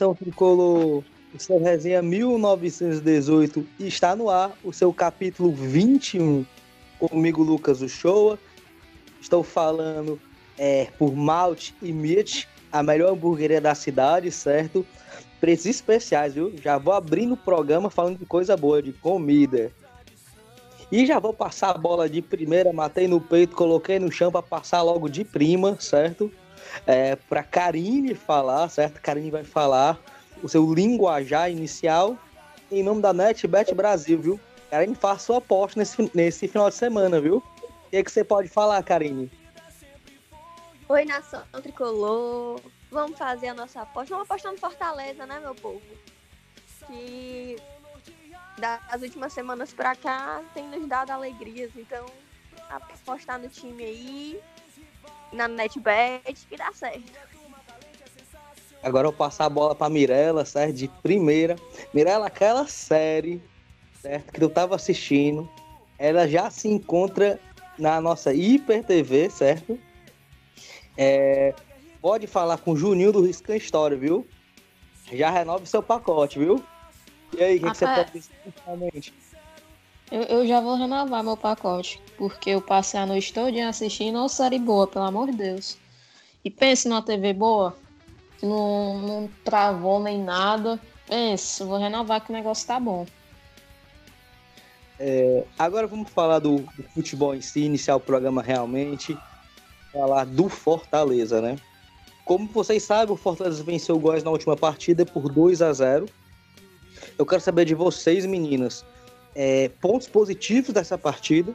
Nação tricolor! O seu resenha 1918 está no ar, o seu capítulo 21. Comigo, Lucas Uchoa. Estou falando é, por Malte e Mitch, a melhor hamburgueria da cidade, certo? Preços especiais, viu? Já vou abrindo o programa falando de coisa boa, de comida. E já vou passar a bola de primeira, matei no peito, coloquei no chão para passar logo de prima, certo? É, para Karine falar, certo? Karine vai falar o seu linguajar inicial em nome da NetBet Brasil, viu? Karine, faça sua aposta nesse, nesse final de semana, viu? O que, é que você pode falar, Karine? Oi, nação tricolor. Vamos fazer a nossa aposta. Vamos apostar no Fortaleza, né, meu povo? Que das últimas semanas pra cá tem nos dado alegrias. Então, apostar no time aí na NetBet que dá certo. Agora eu vou passar a bola para Mirella, certo? De primeira. Mirella, aquela série, certo? Que eu tava assistindo, ela já se encontra na nossa Hiper TV, certo? É, pode falar com o Juninho do Riscan História, viu? Já renove seu pacote, viu? E aí, o que, que, você pode dizer? Eu, eu, já vou renovar meu pacote, porque eu passei a noite toda assistindo uma série boa, pelo amor de Deus. E pense numa TV boa, que não, não travou nem nada. Pense, vou renovar que o negócio tá bom. É, agora vamos falar do, do, futebol em si, iniciar o programa realmente. Falar do Fortaleza, né? Como vocês sabem, o Fortaleza venceu o Góis na última partida por 2 a 0 Eu quero saber de vocês, meninas é, pontos positivos dessa partida,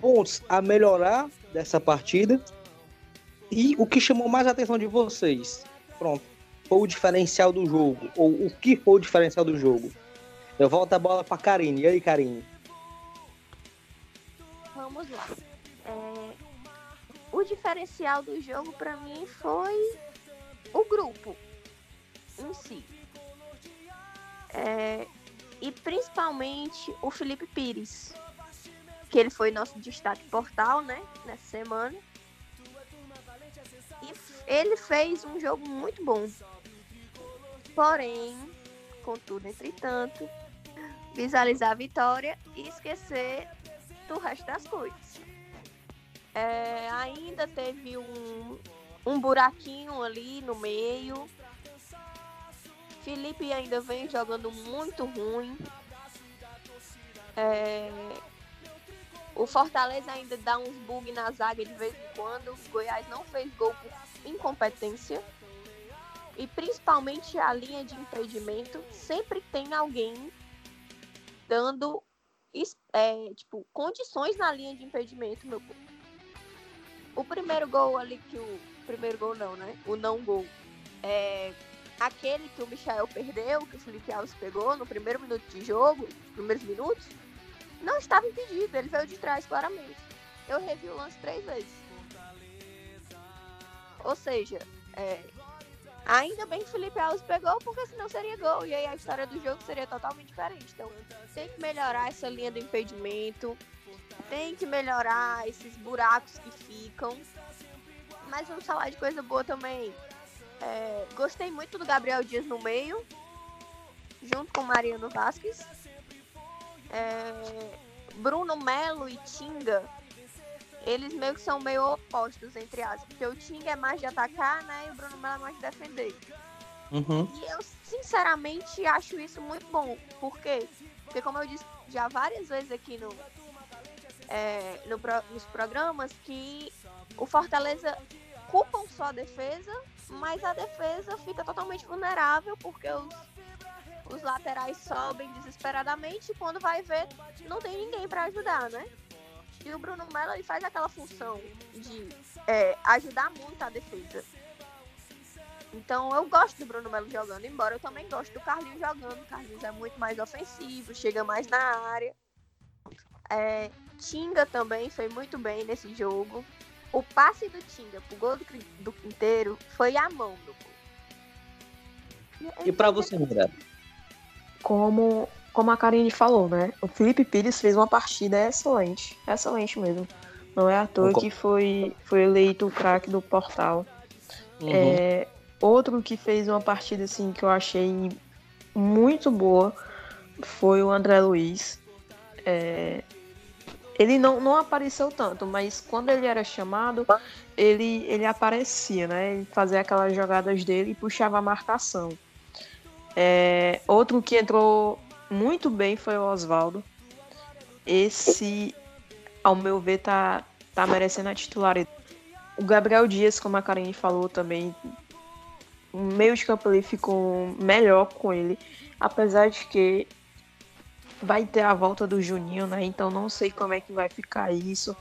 pontos a melhorar dessa partida e o que chamou mais a atenção de vocês. Pronto, foi o diferencial do jogo, ou o que foi o diferencial do jogo. Eu volto a bola para Karine. E aí, Karine? Vamos lá. É... O diferencial do jogo para mim foi o grupo em si. É, e principalmente o Felipe Pires, que ele foi nosso destaque portal, né, nessa semana. E ele fez um jogo muito bom. Porém, contudo, entretanto, visualizar a vitória e esquecer do resto das coisas. É, ainda teve um, um buraquinho ali no meio Felipe ainda vem jogando muito ruim. É... O Fortaleza ainda dá uns bugs na zaga de vez em quando. O Goiás não fez gol por incompetência. E principalmente a linha de impedimento. Sempre tem alguém dando é, tipo, condições na linha de impedimento, meu povo. O primeiro gol ali que o. Primeiro gol não, né? O não gol. É, aquele que o Michael perdeu, que o Felipe Alves pegou no primeiro minuto de jogo, primeiros minutos, não estava impedido, ele veio de trás claramente. Eu revi o lance três vezes. Ou seja, é, ainda bem que o Felipe Alves pegou, porque senão seria gol. E aí a história do jogo seria totalmente diferente. Então tem que melhorar essa linha do impedimento. Tem que melhorar esses buracos que ficam. Mas vamos falar de coisa boa também. É, gostei muito do Gabriel Dias no meio, junto com Mariano Vasquez. É, Bruno Melo e Tinga, eles meio que são meio opostos, entre aspas. Porque o Tinga é mais de atacar, né? E o Bruno Melo é mais de defender. Uhum. E eu, sinceramente, acho isso muito bom. Por quê? Porque, como eu disse já várias vezes aqui no, é, no, nos programas, que o Fortaleza culpam só a defesa mas a defesa fica totalmente vulnerável porque os, os laterais sobem desesperadamente e quando vai ver não tem ninguém para ajudar, né? E o Bruno Melo ele faz aquela função de é, ajudar muito a defesa. Então eu gosto do Bruno Melo jogando, embora eu também gosto do Carlinhos jogando. O Carlinhos é muito mais ofensivo, chega mais na área. É, Tinga também foi muito bem nesse jogo. O passe do Tinga pro gol do, do Quinteiro foi a mão do gol. E para você, Miranda? Como, como a Karine falou, né? O Felipe Pires fez uma partida excelente. Excelente mesmo. Não é à toa que foi, foi eleito o craque do portal. Uhum. É, outro que fez uma partida assim que eu achei muito boa foi o André Luiz. É, ele não, não apareceu tanto, mas quando ele era chamado, ele, ele aparecia, né? Ele fazia aquelas jogadas dele e puxava a marcação. É, outro que entrou muito bem foi o Oswaldo. Esse, ao meu ver, tá, tá merecendo a titularidade. O Gabriel Dias, como a Karine falou também, o meio de campo ali ficou melhor com ele, apesar de que vai ter a volta do Juninho, né? Então não sei como é que vai ficar isso.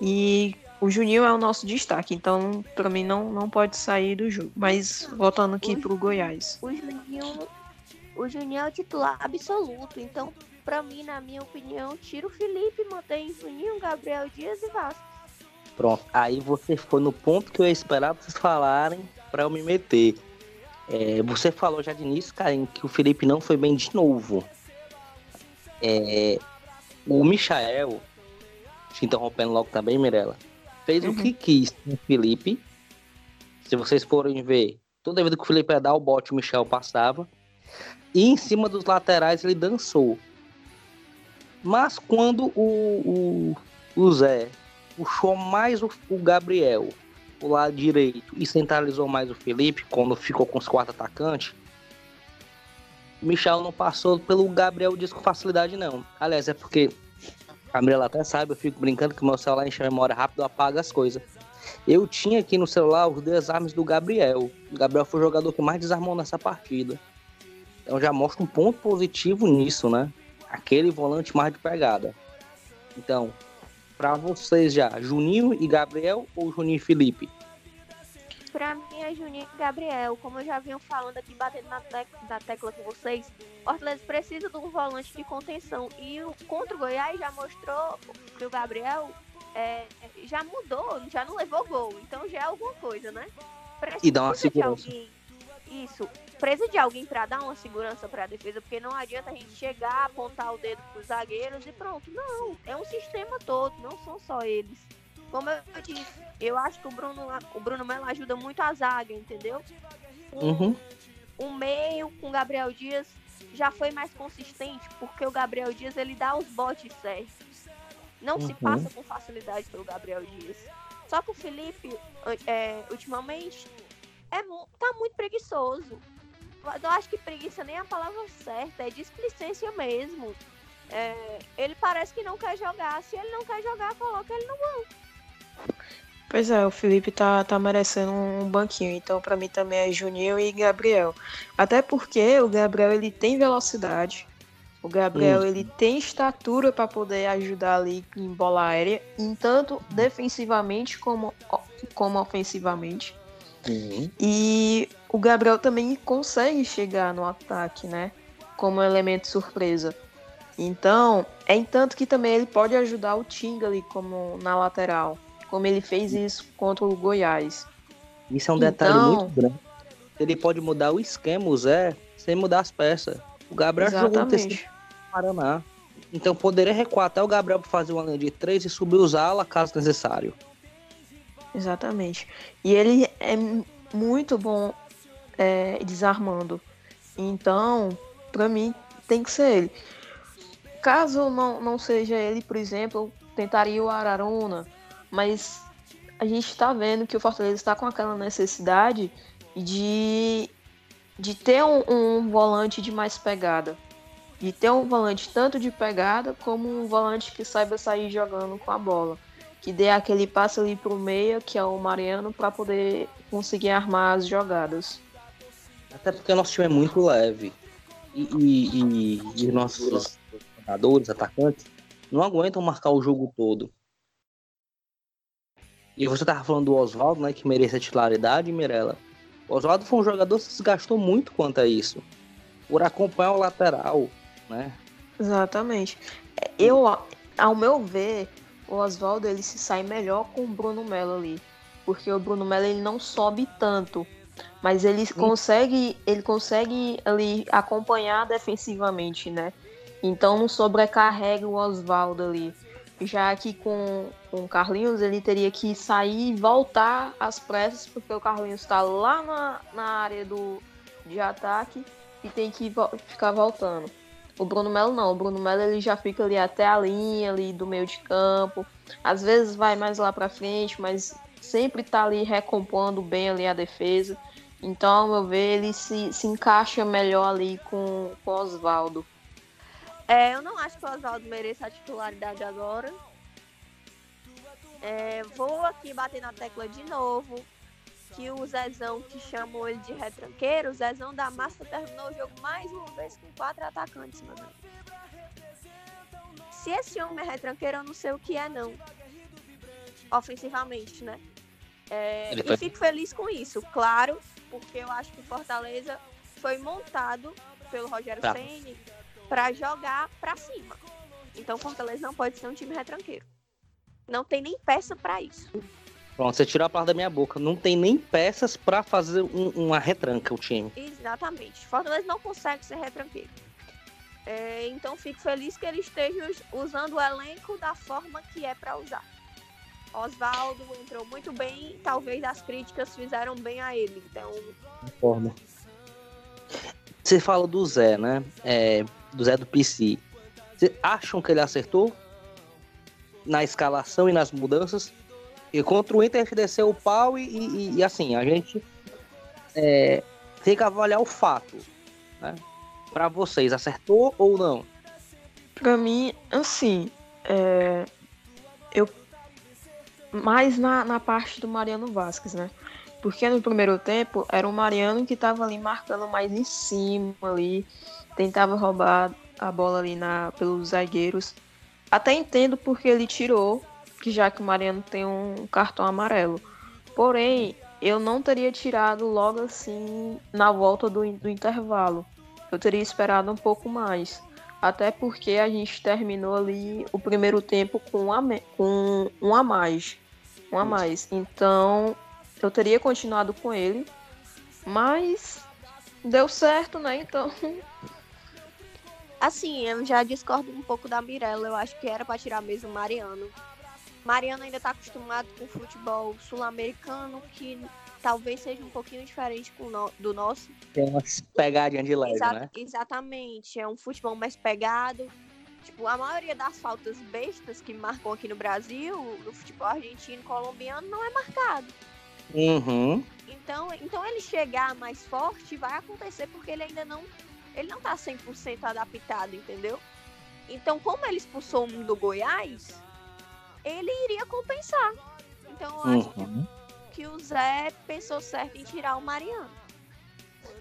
E o Juninho é o nosso destaque, então para mim não, não pode sair do jogo. Mas voltando aqui o, pro Goiás. O Juninho, o Juninho é o titular absoluto, então para mim, na minha opinião, tira o Felipe, mantém Juninho, Gabriel Dias e Vasco. Pronto, aí você foi no ponto que eu esperava vocês falarem para eu me meter. É, você falou já de início, cara, que o Felipe não foi bem de novo. É, o Michael, te interrompendo logo também, Mirella, fez uhum. o que quis com o Felipe. Se vocês forem ver, toda vez que o Felipe ia dar o bote, o Michel passava. E em cima dos laterais ele dançou. Mas quando o, o, o Zé puxou mais o, o Gabriel o lado direito e centralizou mais o Felipe, quando ficou com os quatro atacantes, Michel não passou pelo Gabriel Dias com facilidade, não. Aliás, é porque a Mirella até sabe, eu fico brincando que meu celular enche a memória rápido, apaga as coisas. Eu tinha aqui no celular os desarmes do Gabriel. O Gabriel foi o jogador que mais desarmou nessa partida. Então já mostra um ponto positivo nisso, né? Aquele volante mais de pegada. Então, para vocês já, Juninho e Gabriel ou Juninho e Felipe? Pra mim é Juninho e Gabriel. Como eu já venho falando aqui, batendo na, na tecla com vocês, o Fortaleza precisa de um volante de contenção. E o contra o Goiás já mostrou que o Gabriel é, já mudou, já não levou gol. Então já é alguma coisa, né? Precisa e dá uma segurança. Alguém, isso. Precisa de alguém para dar uma segurança para a defesa, porque não adianta a gente chegar, apontar o dedo para os zagueiros e pronto. Não, é um sistema todo, não são só eles. Como eu disse, eu acho que o Bruno, o Bruno Melo ajuda muito a zaga, entendeu? Um, uhum. um meio com o Gabriel Dias já foi mais consistente, porque o Gabriel Dias ele dá os botes certos. Não uhum. se passa com facilidade pelo Gabriel Dias. Só que o Felipe, é, ultimamente, é, tá muito preguiçoso. Eu acho que preguiça nem é a palavra certa, é displicência mesmo. É, ele parece que não quer jogar. Se ele não quer jogar, coloca ele no banco. Pois é, o Felipe tá, tá merecendo um banquinho, então para mim também é Juninho e Gabriel. Até porque o Gabriel ele tem velocidade, o Gabriel hum. ele tem estatura para poder ajudar ali em bola aérea, em tanto defensivamente como, como ofensivamente. Uhum. E o Gabriel também consegue chegar no ataque, né? Como elemento surpresa. Então, é em tanto que também ele pode ajudar o Tinga ali como na lateral como ele fez isso contra o Goiás. Isso é um detalhe então, muito grande. Ele pode mudar o esquema, o Zé, sem mudar as peças. O Gabriel jogou no Paraná. Então poderia recuar até o Gabriel para fazer uma linha de três e subir os ala caso necessário. Exatamente. E ele é muito bom é, desarmando. Então, para mim, tem que ser ele. Caso não, não seja ele, por exemplo, tentaria o Araruna mas a gente está vendo que o Fortaleza está com aquela necessidade de, de ter um, um, volante de mais pegada. De ter um volante tanto de pegada como um volante que saiba sair jogando com a bola. Que dê aquele passe ali para o meia, que é o Mariano, para poder conseguir armar as jogadas. Até porque o nosso time é muito leve. E, e, e, e nossos jogadores, atacantes, não aguentam marcar o jogo todo. E você tava falando do Oswaldo, né, que merece a titularidade, Mirella. O Oswaldo foi um jogador que se desgastou muito quanto a isso. Por acompanhar o lateral, né? Exatamente. Eu, ao meu ver, o Oswaldo ele se sai melhor com o Bruno Melo ali. Porque o Bruno Melo ele não sobe tanto. Mas ele consegue, ele consegue ali acompanhar defensivamente, né? Então não sobrecarrega o Oswaldo ali. Já que com, com o Carlinhos ele teria que sair e voltar às pressas, porque o Carlinhos está lá na, na área do, de ataque e tem que vo ficar voltando. O Bruno Melo não, o Bruno Melo ele já fica ali até a linha ali do meio de campo. Às vezes vai mais lá para frente, mas sempre tá ali recompondo bem ali a defesa. Então, ao meu ver, ele se, se encaixa melhor ali com, com o Oswaldo. É, eu não acho que o Oswaldo mereça a titularidade agora. É, vou aqui bater na tecla de novo que o Zezão, que chamou ele de retranqueiro, o Zezão da Massa terminou o jogo mais uma vez com quatro atacantes, mano. Se esse homem é retranqueiro, eu não sei o que é, não. Ofensivamente, né? É, e fico feliz com isso, claro, porque eu acho que o Fortaleza foi montado pelo Rogério tá. Ceni para jogar para cima. Então o Fortaleza não pode ser um time retranqueiro. Não tem nem peça para isso. Pronto, você tirou a palavra da minha boca. Não tem nem peças para fazer um, uma retranca o time. Exatamente. Fortaleza não consegue ser retranqueiro. É, então fico feliz que ele esteja usando o elenco da forma que é para usar. Oswaldo entrou muito bem, talvez as críticas fizeram bem a ele. Então. Forma. Você fala do Zé, né? É, do Zé do PC. Vocês acham que ele acertou na escalação e nas mudanças? E contra o Inter a gente desceu o pau e, e, e assim, a gente é, tem que avaliar o fato. Né? Para vocês, acertou ou não? Para mim, assim, é, eu mais na, na parte do Mariano Vasquez, né? Porque no primeiro tempo era o Mariano que estava ali marcando mais em cima ali, tentava roubar a bola ali na, pelos zagueiros. Até entendo porque ele tirou que já que o Mariano tem um cartão amarelo. Porém, eu não teria tirado logo assim na volta do, do intervalo. Eu teria esperado um pouco mais. Até porque a gente terminou ali o primeiro tempo com um a, com um a mais. Um a mais. Então, eu teria continuado com ele. Mas deu certo, né? Então. Assim, eu já discordo um pouco da Mirella. Eu acho que era para tirar mesmo o Mariano. Mariano ainda está acostumado com o futebol sul-americano, que talvez seja um pouquinho diferente do nosso. Tem umas pegadinhas de leve, Exa né? Exatamente. É um futebol mais pegado. Tipo, a maioria das faltas bestas que marcam aqui no Brasil, no futebol argentino colombiano, não é marcado. Uhum. Então, então ele chegar mais forte vai acontecer porque ele ainda não ele não tá 100% adaptado, entendeu? Então, como ele expulsou um do Goiás, ele iria compensar. Então eu acho uhum. que, que o Zé pensou certo em tirar o Mariano.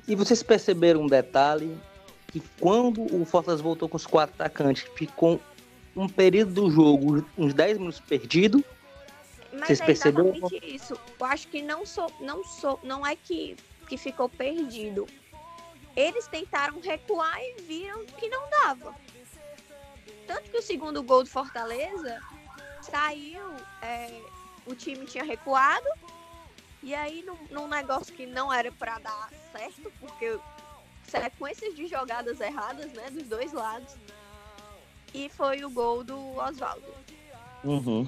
E vocês perceberam um detalhe que quando o Fortaleza voltou com os quatro atacantes, ficou um período do jogo, uns 10 minutos perdido. Mas Vocês é perceberam? exatamente isso. Eu acho que não sou, não sou, não é que, que ficou perdido. Eles tentaram recuar e viram que não dava. Tanto que o segundo gol do Fortaleza saiu, é, o time tinha recuado, e aí num, num negócio que não era para dar certo, porque sequências de jogadas erradas, né, dos dois lados, e foi o gol do Oswaldo. Uhum.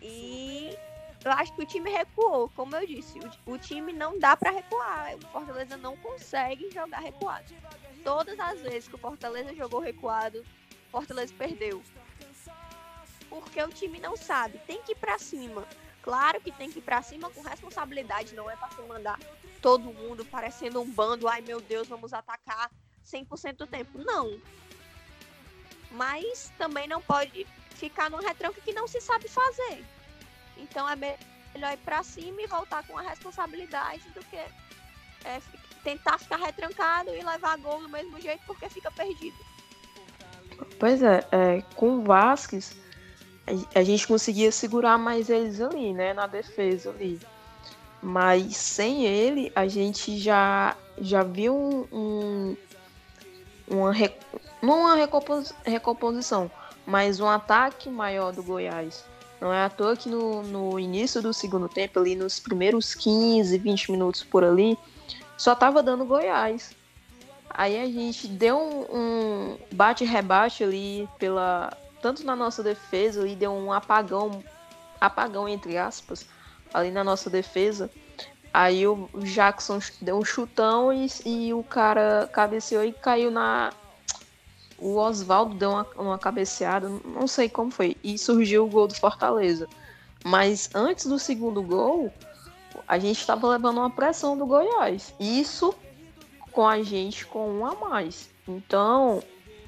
E eu acho que o time recuou, como eu disse, o, o time não dá para recuar, o Fortaleza não consegue jogar recuado. Todas as vezes que o Fortaleza jogou recuado, o Fortaleza perdeu porque o time não sabe. Tem que ir para cima. Claro que tem que ir para cima com responsabilidade, não é para se mandar todo mundo parecendo um bando, ai meu Deus, vamos atacar 100% do tempo. Não. Mas também não pode ficar num retranco que não se sabe fazer. Então é melhor ir para cima e voltar com a responsabilidade do que é, tentar ficar retrancado e levar gol do mesmo jeito porque fica perdido. Pois é, é com o Vasquez a gente conseguia segurar mais eles ali, né, na defesa ali. Mas sem ele, a gente já, já viu um, um uma, não uma recompos, recomposição, mas um ataque maior do Goiás. Não é à toa que no, no início do segundo tempo, ali nos primeiros 15, 20 minutos por ali, só tava dando Goiás. Aí a gente deu um, um bate-rebate ali pela, tanto na nossa defesa, e deu um apagão, apagão entre aspas, ali na nossa defesa. Aí o Jackson deu um chutão e, e o cara cabeceou e caiu na. O Oswaldo deu uma, uma cabeceada, não sei como foi. E surgiu o gol do Fortaleza. Mas antes do segundo gol, a gente estava levando uma pressão do Goiás. Isso com a gente com um a mais. Então,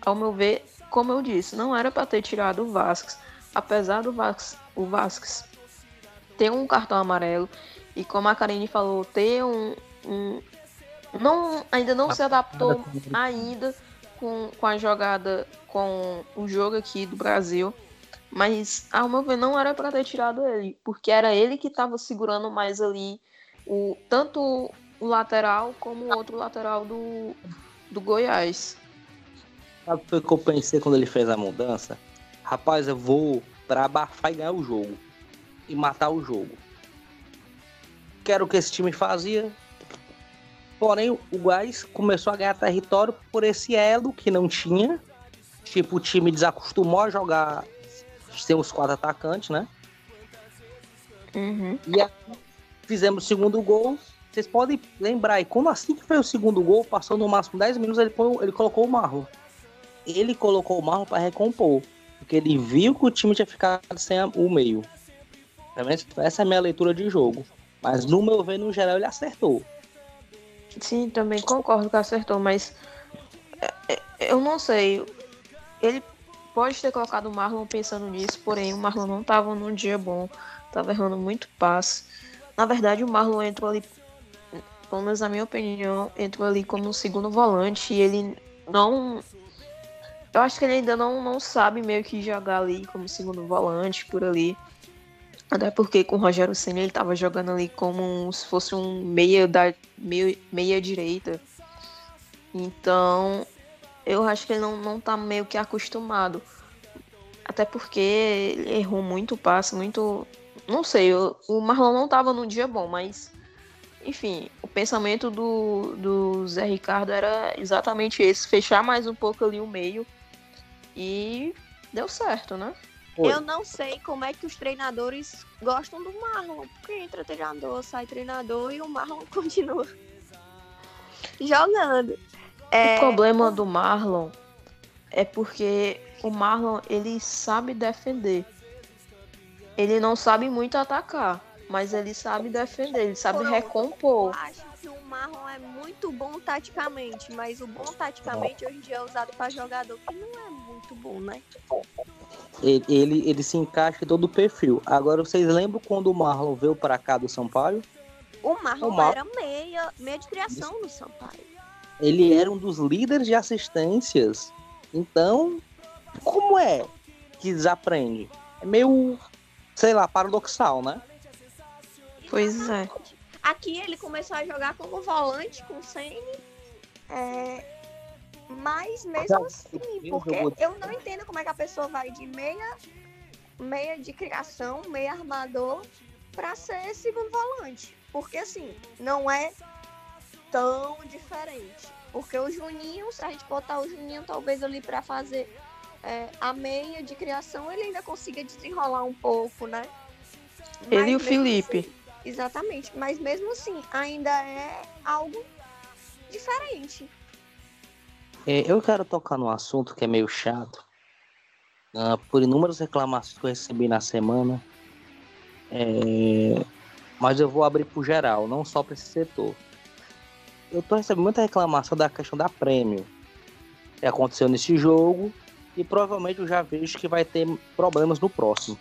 ao meu ver, como eu disse, não era para ter tirado o Vasquez. Apesar do Vasquez, o Vasquez ter um cartão amarelo e como a Karine falou, ter um, um não ainda não se adaptou ainda com, com a jogada com o jogo aqui do Brasil. Mas, ao meu ver, não era para ter tirado ele, porque era ele que estava segurando mais ali o tanto o lateral como o outro lateral do, do Goiás. Sabe o que eu pensei quando ele fez a mudança? Rapaz, eu vou para abafar e ganhar o jogo. E matar o jogo. Quero o que esse time fazia. Porém, o Goiás começou a ganhar território por esse elo que não tinha. Tipo, o time desacostumou a jogar os quatro atacantes, né? Uhum. E aí, fizemos o segundo gol. Vocês podem lembrar, e como assim que foi o segundo gol, passou no máximo 10 minutos, ele, põe, ele colocou o Marlon. Ele colocou o Marlon para recompor. Porque ele viu que o time tinha ficado sem o meio. Essa é a minha leitura de jogo. Mas no meu ver, no geral, ele acertou. Sim, também concordo que acertou, mas é, é, eu não sei. Ele pode ter colocado o Marlon pensando nisso, porém o Marlon não estava num dia bom, estava errando muito passe. Na verdade, o Marlon entrou ali, pelo menos na minha opinião, entrou ali como um segundo volante e ele não. Eu acho que ele ainda não, não sabe meio que jogar ali como segundo volante por ali. Até porque com o Rogério Senna ele estava jogando ali como se fosse um meia da meia, meia direita. Então, eu acho que ele não, não tá meio que acostumado. Até porque ele errou muito passe, muito. Não sei, o Marlon não tava num dia bom, mas. Enfim, o pensamento do, do Zé Ricardo era exatamente esse: fechar mais um pouco ali o meio. E deu certo, né? Eu não sei como é que os treinadores gostam do Marlon. Porque entra treinador, sai treinador e o Marlon continua jogando. É... O problema do Marlon é porque o Marlon ele sabe defender. Ele não sabe muito atacar, mas ele sabe defender, ele sabe recompor. Eu acho Marlon é muito bom taticamente, mas o bom taticamente hoje em dia é usado para jogador que não é muito bom, né? Ele, ele, ele se encaixa em todo o perfil. Agora, vocês lembram quando o Marlon veio para cá do Sampaio? O Marlon o Mar... era meia, meia de criação no Sampaio ele era um dos líderes de assistências. Então, como é que desaprende? É meio, sei lá, paradoxal, né? Pois é. Aqui ele começou a jogar como volante com o Senni. É... Mas mesmo assim, porque eu não entendo como é que a pessoa vai de meia, meia de criação, meia armador, para ser segundo volante. Porque assim, não é tão diferente. Porque o Juninho, se a gente botar o Juninho talvez ali para fazer é, a meia de criação, ele ainda consiga desenrolar um pouco, né? Mas ele e o Felipe. Assim, exatamente. Mas mesmo assim, ainda é algo diferente. É, eu quero tocar num assunto que é meio chato. Uh, por inúmeras reclamações que eu recebi na semana. É, mas eu vou abrir pro geral, não só para esse setor eu tô recebendo muita reclamação da questão da prêmio que aconteceu nesse jogo e provavelmente eu já vejo que vai ter problemas no próximo.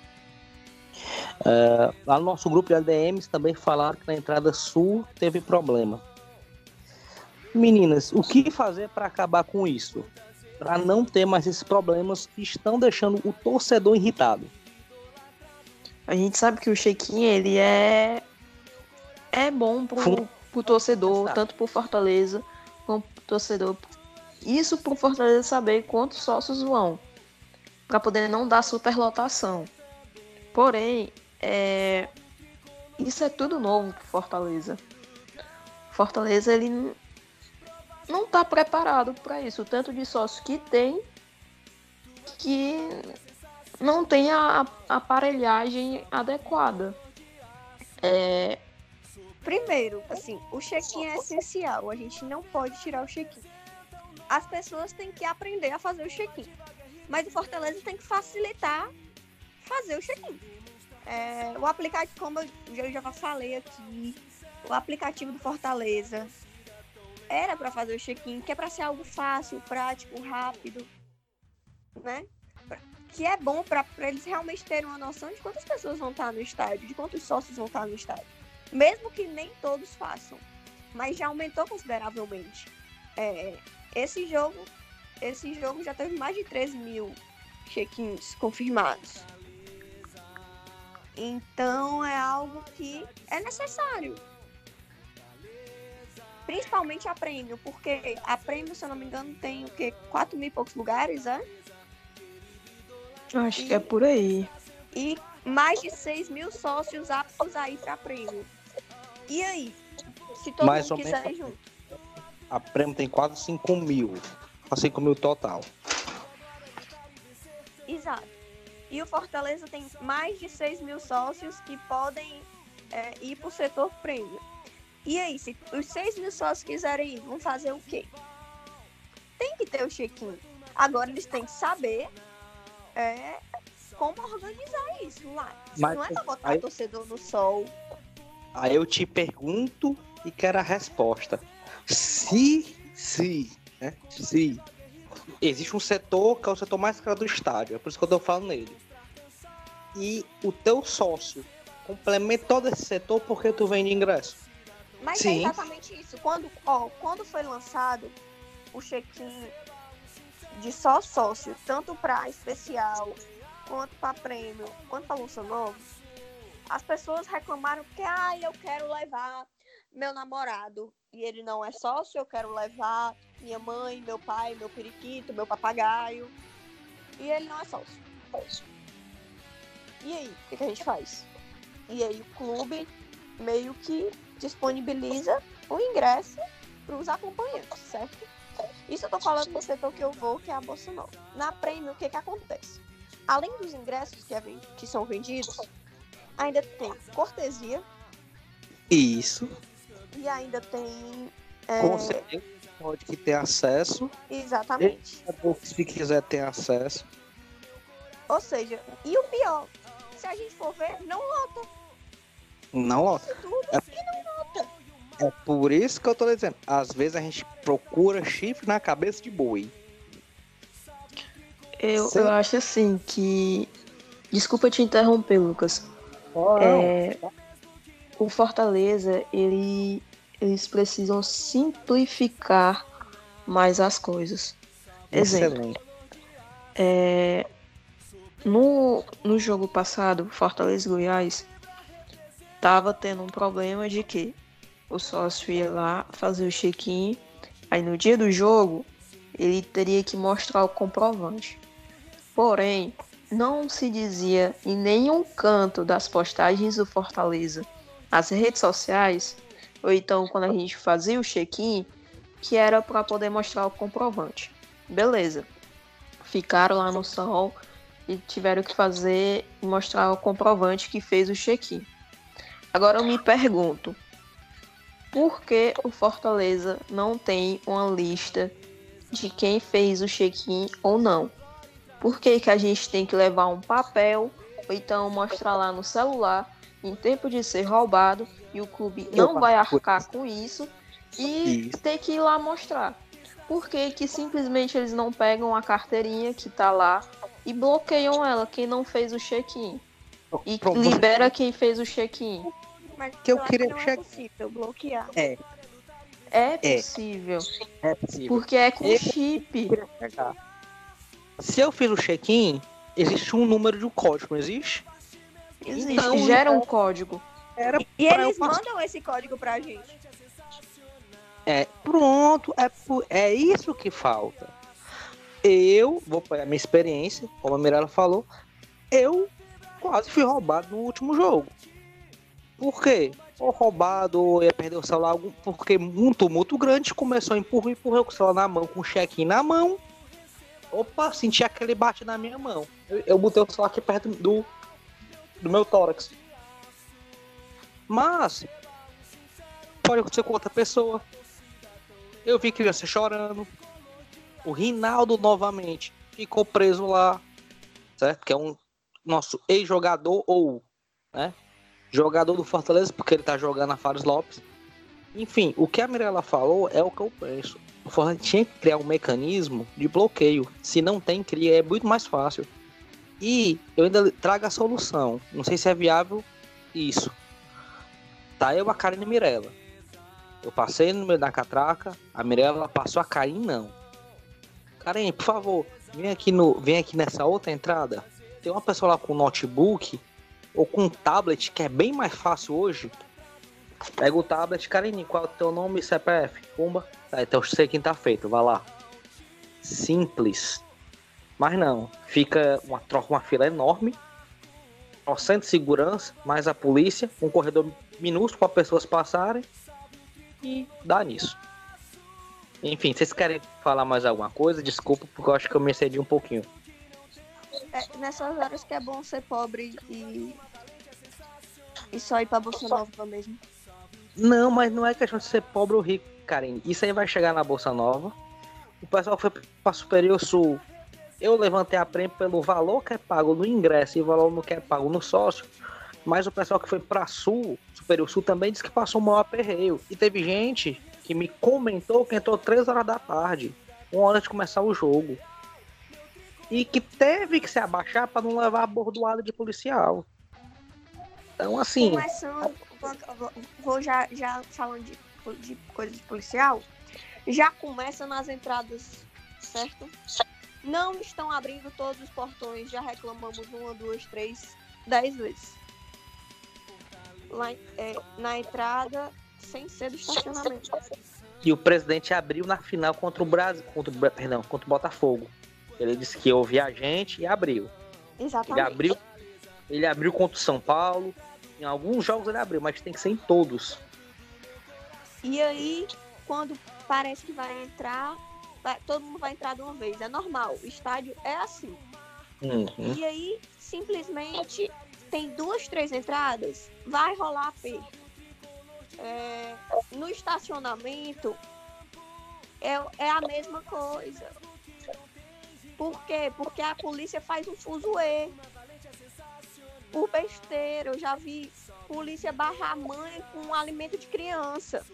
Uh, lá no nosso grupo de ADMs também falaram que na entrada sul teve problema. Meninas, o que fazer para acabar com isso? Para não ter mais esses problemas que estão deixando o torcedor irritado. A gente sabe que o Chequinho ele é é bom pro, pro torcedor, Exato. tanto pro Fortaleza como pro torcedor. Isso pro Fortaleza saber quantos sócios vão, para poder não dar superlotação. Porém, é... isso é tudo novo pro Fortaleza. Fortaleza ele não tá preparado para isso, tanto de sócio que tem que não tem a, a aparelhagem adequada. É, Primeiro, assim, o check-in é essencial. A gente não pode tirar o check-in. As pessoas têm que aprender a fazer o check-in. Mas o Fortaleza tem que facilitar fazer o check-in. É, o aplicativo, como eu já falei aqui, o aplicativo do Fortaleza era para fazer o check-in, que é para ser algo fácil, prático, rápido, né? Que é bom para eles realmente terem uma noção de quantas pessoas vão estar no estádio, de quantos sócios vão estar no estádio. Mesmo que nem todos façam, mas já aumentou consideravelmente. É, esse jogo, esse jogo já teve mais de 13 mil check-ins confirmados. Então é algo que é necessário. Principalmente a prêmio, porque a prêmio, se eu não me engano, tem o quê? 4 mil e poucos lugares, é? Acho e, que é por aí. E mais de 6 mil sócios aptos aí para prêmio. E aí? Se todo Mais mundo quiser ir junto. A prêmio tem quase 5 mil. 5 mil total. Exato. E o Fortaleza tem mais de 6 mil sócios que podem é, ir para o setor prêmio. E aí, se os 6 mil sócios quiserem ir, vão fazer o quê? Tem que ter o check-in. Agora eles têm que saber é, como organizar isso lá. Mas, não é para botar aí... torcedor no sol. Aí eu te pergunto e quero a resposta. Se, se, né? Se existe um setor que é o setor mais caro do estádio, é por isso que eu tô falando nele. E o teu sócio complementa todo esse setor porque tu vende ingresso. Mas é Sim. é exatamente isso. Quando, ó, quando foi lançado o check-in de só sócio, tanto para especial, quanto para prêmio, quanto para Bolsa Nova, as pessoas reclamaram que, ah, eu quero levar meu namorado e ele não é sócio, eu quero levar minha mãe, meu pai, meu periquito, meu papagaio e ele não é sócio. E aí, o que, que a gente faz? E aí o clube meio que disponibiliza o ingresso para os acompanhantes, certo? Isso eu tô falando do setor que eu vou, que é a Bolsa Nova. Na prêmio, o que que acontece? Além dos ingressos que, é, que são vendidos, ainda tem cortesia. Isso. E ainda tem. É... Com certeza pode que ter acesso. Exatamente. E, se quiser ter acesso. Ou seja, e o pior, se a gente for ver, não lota. Não lota. É... não lota. É por isso que eu tô dizendo. Às vezes a gente procura chifre na cabeça de boi. Eu, eu acho assim que. Desculpa te interromper, Lucas. Oh, é, o Fortaleza, ele, eles precisam simplificar mais as coisas. Exemplo. É, no, no jogo passado, Fortaleza e Goiás, tava tendo um problema de que o sócio ia lá fazer o check-in, aí no dia do jogo ele teria que mostrar o comprovante. Porém, não se dizia em nenhum canto das postagens do Fortaleza, as redes sociais, ou então quando a gente fazia o check-in, que era para poder mostrar o comprovante. Beleza. Ficaram lá no sol e tiveram que fazer mostrar o comprovante que fez o check-in. Agora eu me pergunto, por que o Fortaleza não tem uma lista de quem fez o check-in ou não? Por que, que a gente tem que levar um papel ou então mostrar lá no celular em tempo de ser roubado e o clube não vai arcar com isso e isso. ter que ir lá mostrar? Por que, que simplesmente eles não pegam a carteirinha que tá lá e bloqueiam ela, quem não fez o check-in? E Pronto. libera quem fez o check-in. Mas que eu queria que não é possível bloquear. É. É possível. É, é possível. Porque é com eu chip. Se eu fiz o check-in, existe um número de um código, não existe? Existe, então, gera um então, código. Era e eles eu... mandam esse código pra gente. É, pronto, é, é isso que falta. Eu, vou pegar minha experiência, como a Mirella falou, eu quase fui roubado no último jogo. Por quê? Ou roubado, ou ia perder o celular, porque um tumulto grande começou a empurrar, empurrar com o celular na mão, com o check-in na mão Opa, senti aquele bate na minha mão. Eu, eu botei o celular aqui perto do, do meu tórax. Mas pode acontecer com outra pessoa. Eu vi criança chorando. O Rinaldo novamente ficou preso lá, certo? Que é um nosso ex-jogador ou, né? Jogador do Fortaleza, porque ele tá jogando na Fares Lopes. Enfim, o que a Mirella falou é o que eu penso. O Fortaleza tinha que criar um mecanismo de bloqueio. Se não tem, cria, é muito mais fácil. E eu ainda trago a solução. Não sei se é viável isso. Tá eu, a Karine Mirella. Eu passei no meio da catraca, a Mirella passou a Karine não. Karine, por favor, vem aqui, no, vem aqui nessa outra entrada. Tem uma pessoa lá com notebook ou com tablet, que é bem mais fácil hoje. Pega o tablet, Karine, qual é o teu nome e CPF? Pumba. Tá, então sei quem tá feito, vai lá. Simples. Mas não, fica uma troca, uma fila enorme. Centro de segurança, mais a polícia, um corredor minúsculo para pessoas passarem e dá nisso. Enfim, vocês querem falar mais alguma coisa? Desculpa, porque eu acho que eu me excedi um pouquinho. É, nessas horas que é bom ser pobre e. E só ir pra Bolsa Nova mesmo. Não, mas não é questão de ser pobre ou rico, Karen. Isso aí vai chegar na Bolsa Nova. O pessoal foi pra Superior Sul. Eu levantei a prêmio pelo valor que é pago no ingresso e o valor que é pago no sócio. Mas o pessoal que foi pra Sul, Superior Sul, também disse que passou um maior aperreio. E teve gente que me comentou que entrou 3 horas da tarde, uma hora de começar o jogo. E que teve que se abaixar para não levar a bordoada de policial. Então, assim. Começando, vou já, já falando de, de coisa de policial, já começa nas entradas, certo? Não estão abrindo todos os portões, já reclamamos uma, duas, três, dez vezes lá, é, na entrada sem ser do estacionamento. E o presidente abriu na final contra o Brasil, contra o, perdão, contra o Botafogo. Ele disse que houve a gente e abriu. Exatamente. Ele abriu, ele abriu contra o São Paulo. Em alguns jogos ele abriu, mas tem que ser em todos. E aí, quando parece que vai entrar, vai, todo mundo vai entrar de uma vez. É normal. O estádio é assim. Uhum. E aí, simplesmente tem duas, três entradas, vai rolar aperto. É, no estacionamento é, é a mesma coisa. Por quê? Porque a polícia faz um fuzuê. Por besteira, eu já vi polícia barrar a mãe com alimento de criança.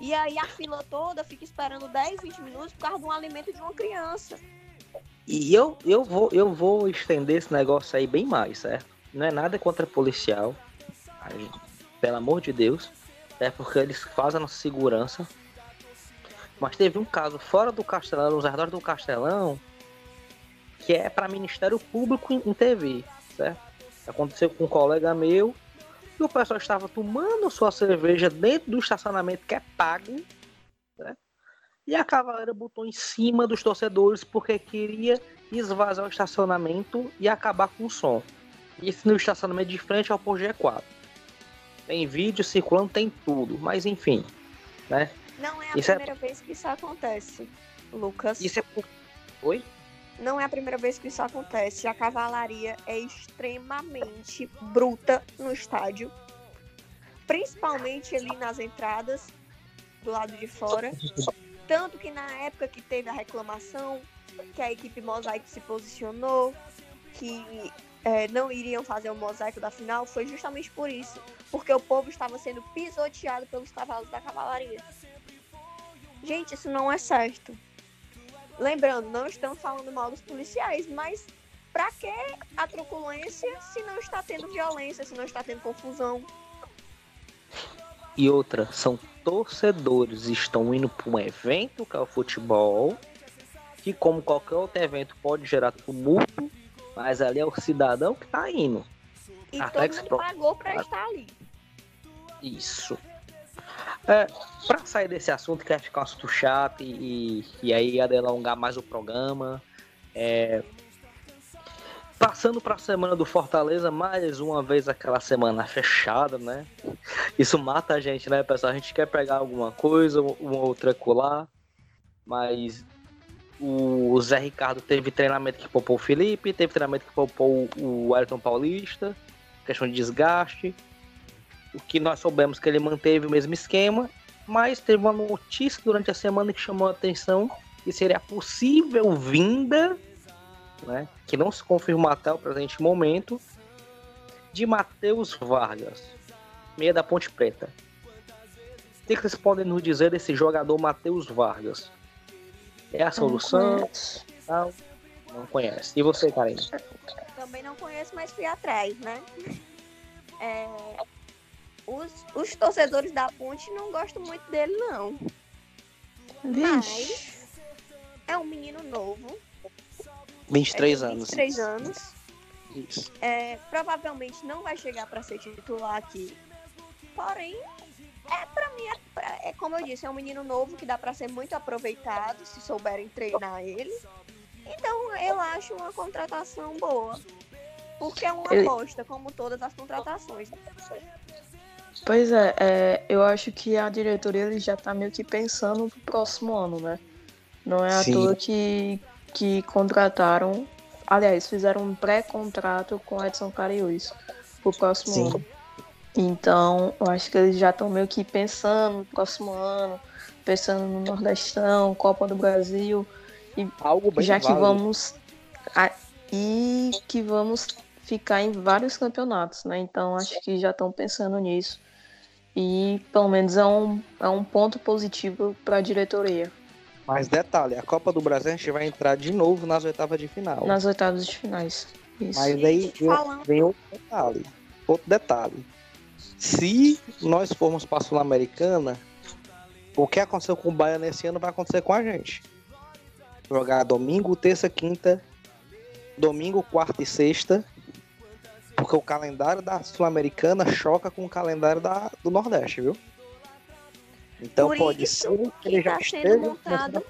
E aí a fila toda fica esperando 10, 20 minutos por causa de um alimento de uma criança. E eu, eu, vou, eu vou estender esse negócio aí bem mais, certo? Não é nada contra policial. Aí, pelo amor de Deus. É porque eles fazem a nossa segurança. Mas teve um caso fora do Castelão, nos arredores do Castelão, que é para Ministério Público em, TV, certo? Aconteceu com um colega meu e o pessoal estava tomando sua cerveja dentro do estacionamento que é pago, certo? E a cavaleira botou em cima dos torcedores porque queria esvaziar o estacionamento e acabar com o som. Isso no estacionamento de frente ao Porsche G4. Tem vídeo circulando, tem tudo, mas enfim, né? Não é a isso é primeira é... vez que isso acontece, Lucas. Isso é por... Oi? Não é a primeira vez que isso acontece. A cavalaria é extremamente bruta no estádio, principalmente ali nas entradas do lado de fora. Tanto que na época que teve a reclamação, que a equipe Mosaico se posicionou, que é, não iriam fazer o mosaico da final, foi justamente por isso. Porque o povo estava sendo pisoteado pelos cavalos da cavalaria. Gente, isso não é certo. Lembrando, não estamos falando mal dos policiais, mas para que a truculência se não está tendo violência, se não está tendo confusão? E outra, são torcedores estão indo para um evento que é o futebol, que como qualquer outro evento pode gerar tumulto, mas ali é o cidadão que tá indo. E Até todo mundo pagou para estar ali. Isso. É, para sair desse assunto que vai ficar um assunto chato e, e aí ia delongar mais o programa, é, Passando para a semana do Fortaleza, mais uma vez aquela semana fechada, né? Isso mata a gente, né, pessoal? A gente quer pegar alguma coisa, uma outra colar, mas o Zé Ricardo teve treinamento que poupou o Felipe, teve treinamento que poupou o Ayrton Paulista, questão de desgaste. O que nós soubemos que ele manteve o mesmo esquema, mas teve uma notícia durante a semana que chamou a atenção que seria a possível vinda, né, que não se confirmou até o presente momento, de Matheus Vargas, meia da Ponte Preta. O que vocês podem nos dizer desse jogador Matheus Vargas? É a solução? Não, não conhece. E você, Karen? Também não conheço, mas fui atrás, né? É, os, os torcedores da Ponte não gostam muito dele, não. Mas é um menino novo. 23 é, anos. 23 anos. Isso. É, provavelmente não vai chegar para ser titular aqui. Porém, é para mim, é, é, como eu disse, é um menino novo que dá para ser muito aproveitado se souberem treinar ele. Então, eu acho uma contratação boa. Porque é uma ele... aposta, como todas as contratações. Pois é, é, eu acho que a diretoria ele já tá meio que pensando no próximo ano, né? Não é Sim. à toa que, que contrataram, aliás, fizeram um pré-contrato com Edson Cariús pro próximo Sim. ano. Então, eu acho que eles já estão meio que pensando no próximo ano, pensando no Nordestão, Copa do Brasil. E Algo bem já que vamos. E que vamos ficar em vários campeonatos, né? Então acho que já estão pensando nisso. E pelo menos é um, é um ponto positivo para a diretoria. Mas detalhe, a Copa do Brasil a gente vai entrar de novo nas oitavas de final. Nas oitavas de finais. Isso. Mas aí vem outro detalhe. Outro detalhe. Se nós formos para a Sul-Americana, o que aconteceu com o Bahia nesse ano vai acontecer com a gente. Jogar domingo, terça, quinta, domingo, quarta e sexta porque o calendário da Sul-Americana choca com o calendário da, do Nordeste, viu? Então Por pode ser que ele já tá esteja montado.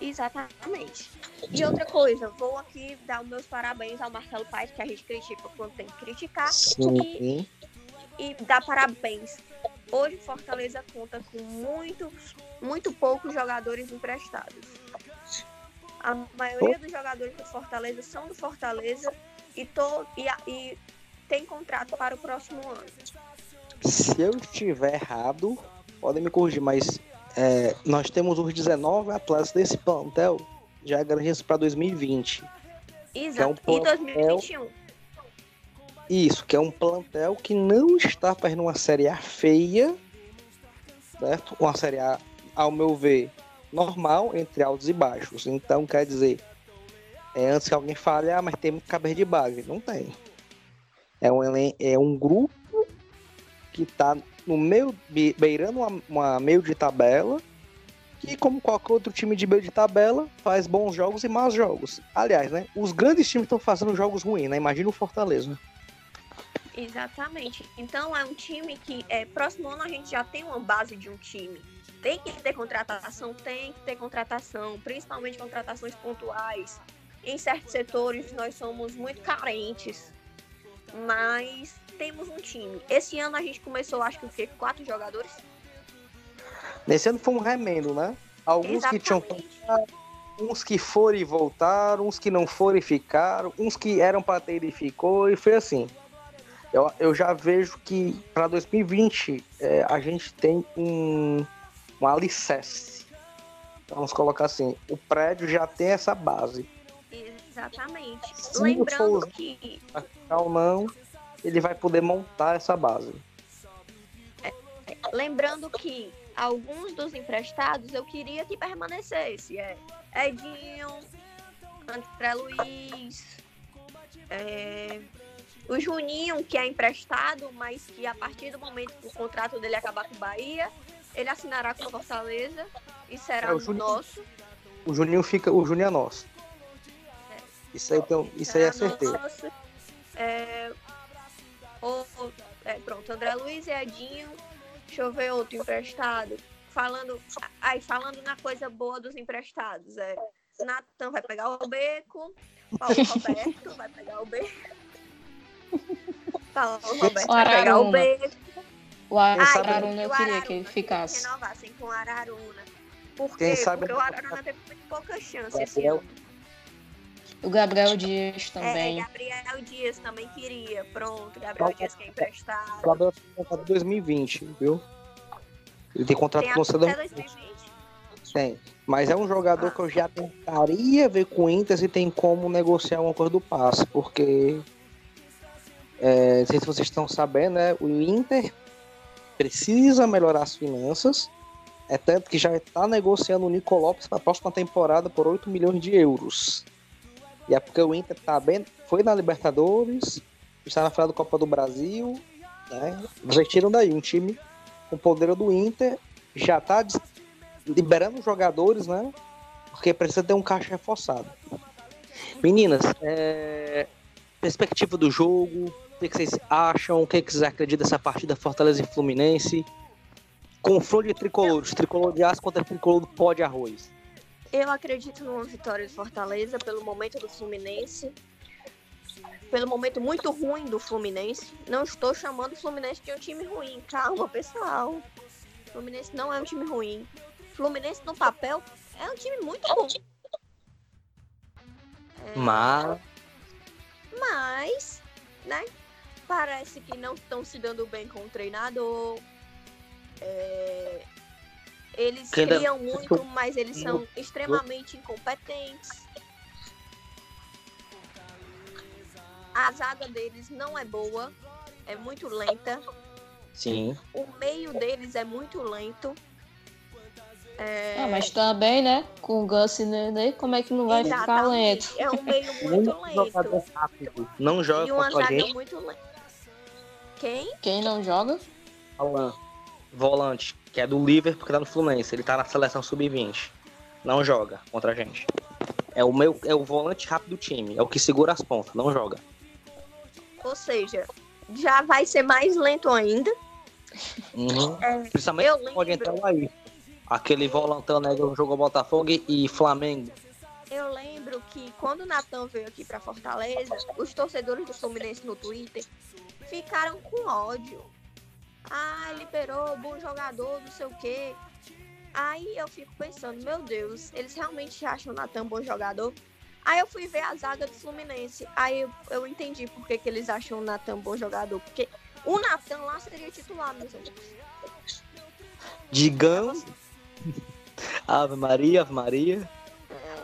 Exatamente. E outra coisa, vou aqui dar os meus parabéns ao Marcelo Paes, que a gente critica quando tem que criticar. Sim. E, e dar parabéns. Hoje Fortaleza conta com muito, muito poucos jogadores emprestados. A maioria dos jogadores do Fortaleza são do Fortaleza e, to, e, e tem contrato para o próximo ano. Se eu estiver errado, podem me corrigir, mas é, nós temos os 19 atletas desse plantel já garantidos para 2020. Exato, é um plantel, e 2021. Isso, que é um plantel que não está perdendo uma Série A feia, certo? Uma Série A, ao meu ver, normal, entre altos e baixos. Então, quer dizer, é, antes que alguém fale, ah, mas tem cabeça de base. Não tem. É um, é um grupo que está no meio, beirando uma, uma, meio de tabela, que como qualquer outro time de meio de tabela, faz bons jogos e maus jogos. Aliás, né? Os grandes times estão fazendo jogos ruins, né? Imagina o Fortaleza. Exatamente. Então é um time que é, próximo ano a gente já tem uma base de um time. Tem que ter contratação, tem que ter contratação, principalmente contratações pontuais em certos setores nós somos muito carentes, mas temos um time. Esse ano a gente começou, acho que o quê? Quatro jogadores? Nesse ano foi um remendo, né? Alguns Exatamente. que tinham uns que foram e voltaram, uns que não foram e ficaram, uns que eram para ter e ficou, e foi assim. Eu, eu já vejo que para 2020 é, a gente tem um, um alicerce. Vamos colocar assim: o prédio já tem essa base. Exatamente. Se Lembrando for, que. Ou não, ele vai poder montar essa base. É, lembrando que alguns dos emprestados eu queria que permanecesse. É Edinho, André Luiz, é, o Juninho, que é emprestado, mas que a partir do momento que o contrato dele acabar com o Bahia, ele assinará com o Fortaleza e será é, o Juninho, nosso. O Juninho fica, o Juninho é nosso. Isso aí, então, isso aí é certeza. É, o, é, pronto, André Luiz e Edinho. Deixa eu ver outro emprestado. Falando, aí, falando na coisa boa dos emprestados. É, Natan vai pegar o beco. Paulo Roberto vai pegar o beco. Paulo Roberto o vai pegar o beco. O Araruna, eu queria que ele ficasse. Renovassem com o Araruna. Por Quem quê? sabe- Porque o Arana teve muito pouca chance esse ano. O Gabriel Dias É, também. Gabriel Dias também queria. Pronto, Gabriel Dias quer emprestar. O Gabriel tem contrato 2020, viu? Ele tem contrato Tem com o até Cedo 2020. Tem. Mas é um jogador Ah. que eu já tentaria ver com o Inter se tem como negociar uma coisa do passe, porque é, não sei se vocês estão sabendo, né? O Inter precisa melhorar as finanças. É tanto que já está negociando o Nico Lopes para a próxima temporada por 8 milhões de euros. E é porque o Inter tá bem, foi na Libertadores, está na final da Copa do Brasil, né? Vocês tiram daí um time com poder do Inter já tá liberando jogadores, né? Porque precisa ter um caixa reforçado. Meninas, é, perspectiva do jogo, o que vocês acham? O que vocês acreditam dessa partida Fortaleza e Fluminense? Confronto de tricolores, tricolor de aço contra tricolor do pó de arroz. Eu acredito numa vitória do Fortaleza pelo momento do Fluminense. Pelo momento muito ruim do Fluminense. Não estou chamando o Fluminense de um time ruim. Calma, pessoal. O Fluminense não é um time ruim. Fluminense no papel é um time muito bom. É, Mas Mas, né? Parece que não estão se dando bem com o treinador. É, Eles criam muito, mas eles são extremamente incompetentes. A zaga deles não é boa, é muito lenta. sim. O meio deles é muito lento. É, Ah, mas também, né? Com o Gus e Nenê, como é que não vai ficar exatamente, lento? É um meio muito lento. rápido não joga E uma zaga gente. muito lenta. Quem? Quem não joga? Alan, volante, que é do Liverpool, que tá no Fluminense. Ele tá na seleção sub-20. Não joga contra a gente. É o meu, é o volante rápido do time, é o que segura as pontas, não joga. Ou seja, já vai ser mais lento ainda. Uhum. É, Principalmente eu pode lembro. entrar aí. Aquele volantão né, que jogou Botafogo e Flamengo. Eu lembro que quando o Natan veio aqui pra Fortaleza, os torcedores do Fluminense no Twitter ficaram com ódio. Ah, liberou, bom jogador, não sei o quê. Aí eu fico pensando, meu Deus, eles realmente acham o Natan bom jogador? Aí eu fui ver a zaga do Fluminense. Aí eu, eu entendi por que, que eles acham o Natan bom jogador. Porque o Natan lá seria titular, meus amigos. Digão. Ave Maria, Ave Maria.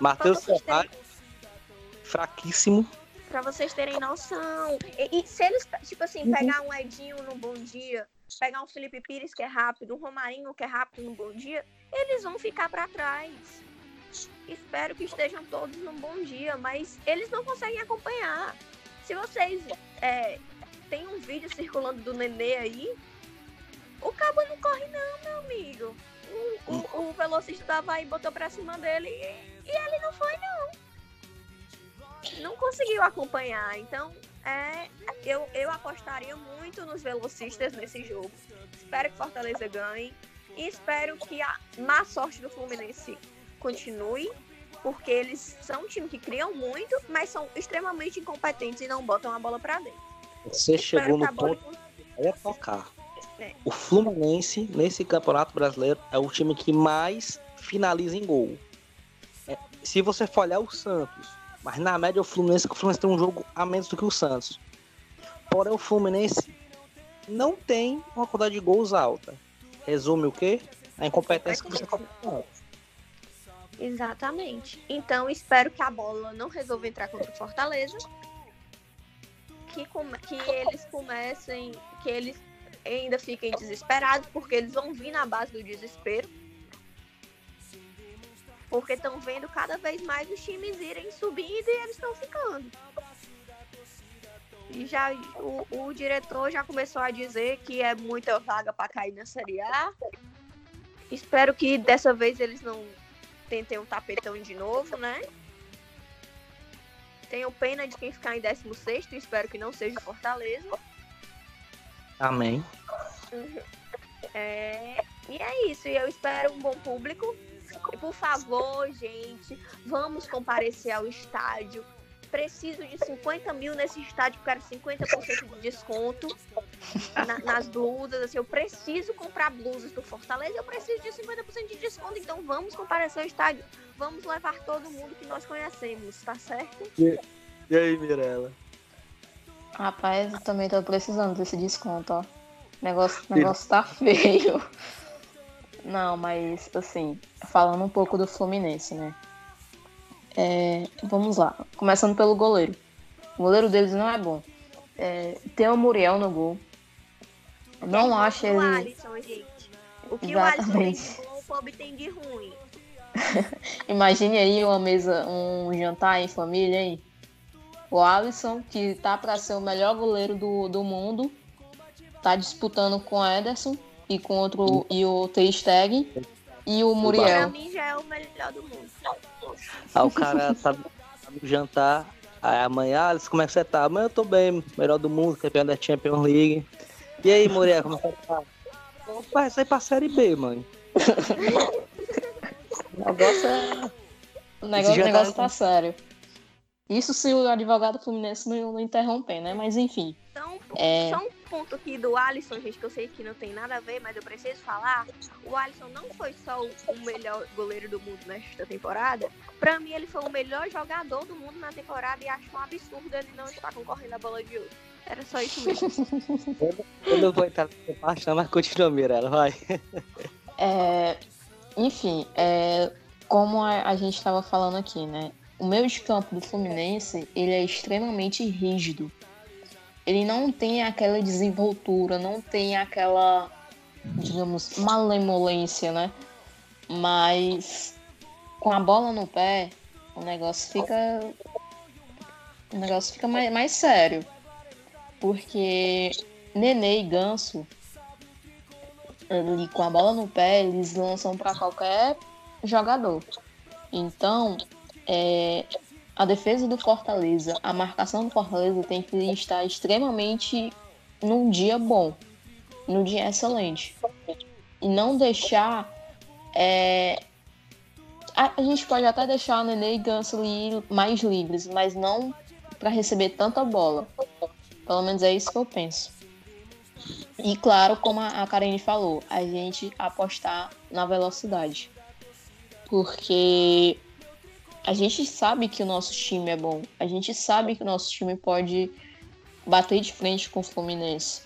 Matheus Pra vocês terem- Ferrari. Fraquíssimo. Pra vocês terem noção. E, e se eles, tipo assim, pegar um Edinho no bom dia, pegar um Felipe Pires que é rápido, um Romarinho que é rápido no bom dia, eles vão ficar pra trás. Espero que estejam todos num bom dia, mas eles não conseguem acompanhar. Se vocês é, tem um vídeo circulando do Nenê aí, o cabo não corre não, meu amigo. O, o, o velocista tava aí, botou pra cima dele e, e ele não foi não conseguiu acompanhar. Então, é, eu, eu apostaria muito nos velocistas nesse jogo. Espero que Fortaleza ganhe. E espero que a má sorte do Fluminense continue. Porque eles são um time que criam muito, mas são extremamente incompetentes e não botam a bola pra dentro. Você Espero chegou no ponto ia tocar. É. O Fluminense, nesse campeonato brasileiro, é o time que mais finaliza em gol. É, se você for olhar o Santos, mas na média o Fluminense, o Fluminense tem um jogo a menos do que o Santos. Porém, o Fluminense não tem uma quantidade de gols alta. Resume o quê? A incompetência que você. Exatamente. Então, espero que a bola não resolva entrar contra o Fortaleza. Que, come- que eles comecem, que eles ainda fiquem desesperados, porque eles vão vir na base do desespero. Porque estão vendo cada vez mais os times irem subindo e eles estão ficando. E já o, o diretor já começou a dizer que é muita vaga para cair na Série A. Espero que dessa vez eles não tentem um tapetão de novo, né? Tenho pena de quem ficar em 16 espero que não seja o Fortaleza. Amém. É, e é isso, e eu espero um bom público. E, por favor, gente, vamos comparecer ao estádio. Preciso de 50 mil nesse estádio, quero 50% de desconto. na, nas blusas, assim, eu preciso comprar blusas do Fortaleza, eu preciso de 50% de desconto, então vamos comparecer ao estádio, vamos levar todo mundo que nós conhecemos, tá certo? E, e aí, Mirella? Rapaz, eu também tô precisando desse desconto, ó. O negócio, negócio tá feio. Não, mas assim, falando um pouco do Fluminense, né? É, vamos lá. Começando pelo goleiro. O goleiro deles não é bom. É, tem o Muriel no gol. Não acho ele. O Alisson, gente. O que Exatamente. o Alisson tem de bom, o Pobre tem de ruim. Imagine aí uma mesa, um jantar em família aí. O Alisson, que tá para ser o melhor goleiro do, do mundo, tá disputando com o Ederson e com outro e o Ter Stegen e o Muriel. Pra mim já é o melhor do mundo. Aí o cara tá, tá no jantar, aí amanhã eles como é que você tá? Amanhã eu tô bem, melhor do mundo, campeão da Champions League. E aí, Muriel, como é que tá? Vai sair pra série B, mãe. o negócio é. O negócio, o negócio tá... tá sério. Isso se o advogado Fluminense não, não interromper, né? Mas enfim. Então, é... só um ponto aqui do Alisson, gente, que eu sei que não tem nada a ver, mas eu preciso falar. O Alisson não foi só o melhor goleiro do mundo nesta temporada. Pra mim, ele foi o melhor jogador do mundo na temporada e acho um absurdo ele não estar concorrendo à bola de ouro. Era só isso mesmo. eu não vou entrar nessa parte, não, mas continua, Mirella, vai. É, enfim, é, como a, a gente estava falando aqui, né? O meio de campo do Fluminense ele é extremamente rígido. Ele não tem aquela desenvoltura, não tem aquela, digamos, malemolência, né? Mas com a bola no pé, o negócio fica. O negócio fica mais, mais sério. Porque Nenê e Ganso, ali com a bola no pé, eles lançam para qualquer jogador. Então, é, a defesa do Fortaleza, a marcação do Fortaleza tem que estar extremamente num dia bom, num dia excelente. E não deixar. É, a, a, gente pode até deixar o Nenê e Ganso mais livres, mas não para receber tanta bola. Pelo menos é isso que eu penso. E claro, como a Karine falou, a gente apostar na velocidade. Porque a gente sabe que o nosso time é bom. A gente sabe que o nosso time pode bater de frente com o Fluminense.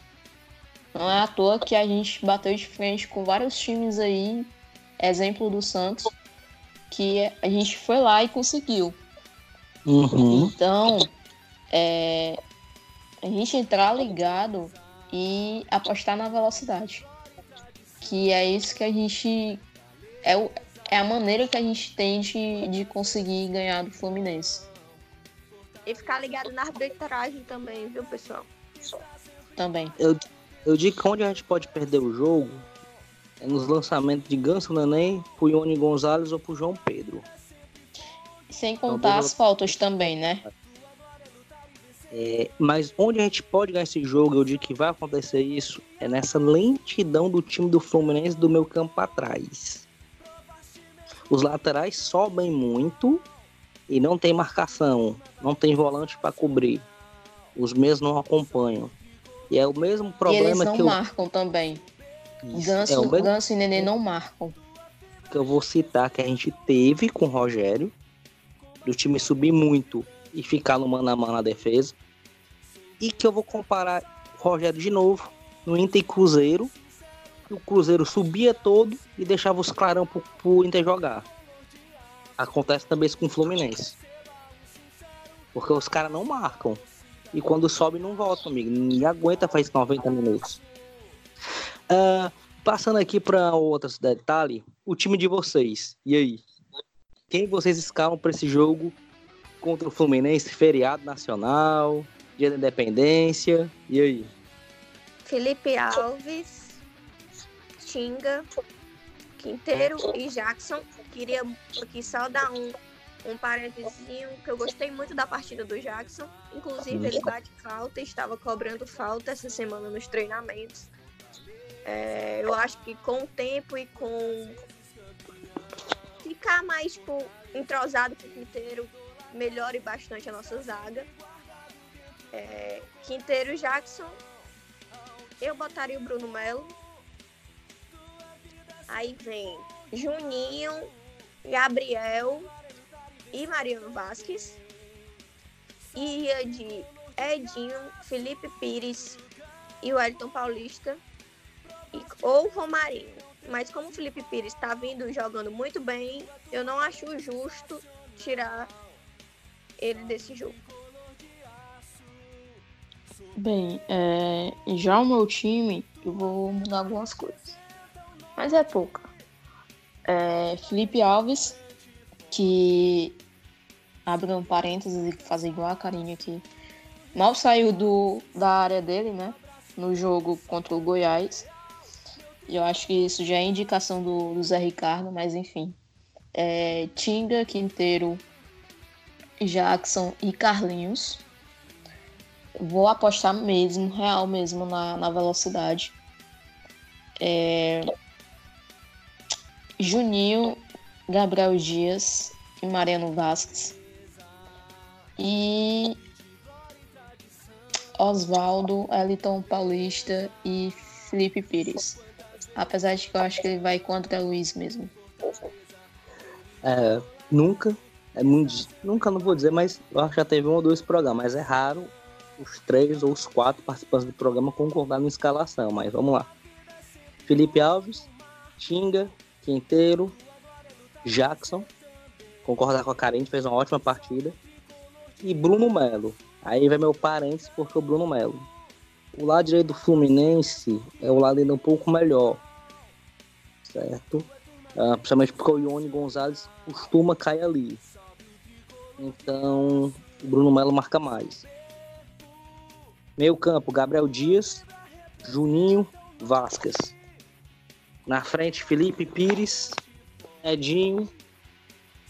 Não é à toa que a gente bateu de frente com vários times aí, exemplo do Santos, que a gente foi lá e conseguiu. Uhum. Então, é, a gente entrar ligado e apostar na velocidade. Que é isso que a gente. É o, é a maneira que a gente tem de, de conseguir ganhar do Fluminense. E ficar ligado na arbitragem também, viu, pessoal? Também. Eu, eu digo que onde a gente pode perder o jogo é nos lançamentos de Ganso Neném pro Ione Gonzalez ou pro João Pedro. Sem então, contar então, as faltas também, né? É, mas onde a gente pode ganhar esse jogo, eu digo que vai acontecer isso, é nessa lentidão do time do Fluminense do meu campo atrás. Os laterais sobem muito e não tem marcação, não tem volante para cobrir. Os mesmos não acompanham. E é o mesmo problema e eles não que marcam também. Isso, Ganso, é o mesmo... Ganso e Nenê não marcam. Que eu vou citar que a gente teve com o Rogério, do time subir muito e ficar no mano a mano na defesa. E que eu vou comparar o Rogério de novo no Inter Cruzeiro, que o Cruzeiro subia todo e deixava os clarão pro, pro Inter jogar. Acontece também isso com o Fluminense. Porque os caras não marcam. E quando sobe, não volta, amigo. Ninguém aguenta faz 90 minutos. Uh, passando aqui para outros detalhes, o time de vocês. E aí? Quem vocês escalam para esse jogo contra o Fluminense? Feriado nacional, dia da independência. E aí? Felipe Alves, Tinga, Quinteiro e Jackson. Queria aqui só dar um, um parênteses que eu gostei muito da partida do Jackson. Inclusive, ele bate falta, estava cobrando falta essa semana nos treinamentos. É, eu acho que com o tempo e com ficar mais tipo, entrosado com o Quinteiro, melhore bastante a nossa zaga. É, Quinteiro Jackson eu botaria o Bruno Melo. Aí vem Juninho, Gabriel e Mariano Vasquez. E ia de Edinho, Felipe Pires e o Elton Paulista. E, ou Romarinho. Mas como o Felipe Pires está vindo jogando muito bem, eu não acho justo tirar ele desse jogo. Bem, é, já o meu time, eu vou mudar algumas coisas. Mas é pouca. É, Felipe Alves, que abre um parênteses e fazer igual a carinha aqui. Mal saiu do, da área dele, né? No jogo contra o Goiás. E eu acho que isso já é indicação do, do Zé Ricardo, mas enfim. É, Tinga, Quinteiro, Jackson e Carlinhos. Vou apostar mesmo, real mesmo, na, na velocidade. É... Juninho, Gabriel Dias e Mariano Vasquez. E Oswaldo, Eliton Paulista e Felipe Pires. Apesar de que eu acho que ele vai contra Luiz mesmo. É, nunca, é muito, nunca não vou dizer, mas eu acho que já teve um ou dois programas, mas é raro os três ou os quatro participantes do programa concordar na escalação, mas vamos lá. Felipe Alves, Tinga, Quinteiro, Jackson, concordar com a Karen, fez uma ótima partida. E Bruno Melo. Aí vai meu parênteses porque o Bruno Melo. O lado direito do Fluminense é o lado ainda um pouco melhor. Certo? Uh, principalmente porque o Ione Gonzalez costuma cair ali. Então, o Bruno Melo marca mais. Meio campo, Gabriel Dias, Juninho, Vasquez. Na frente, Felipe Pires, Edinho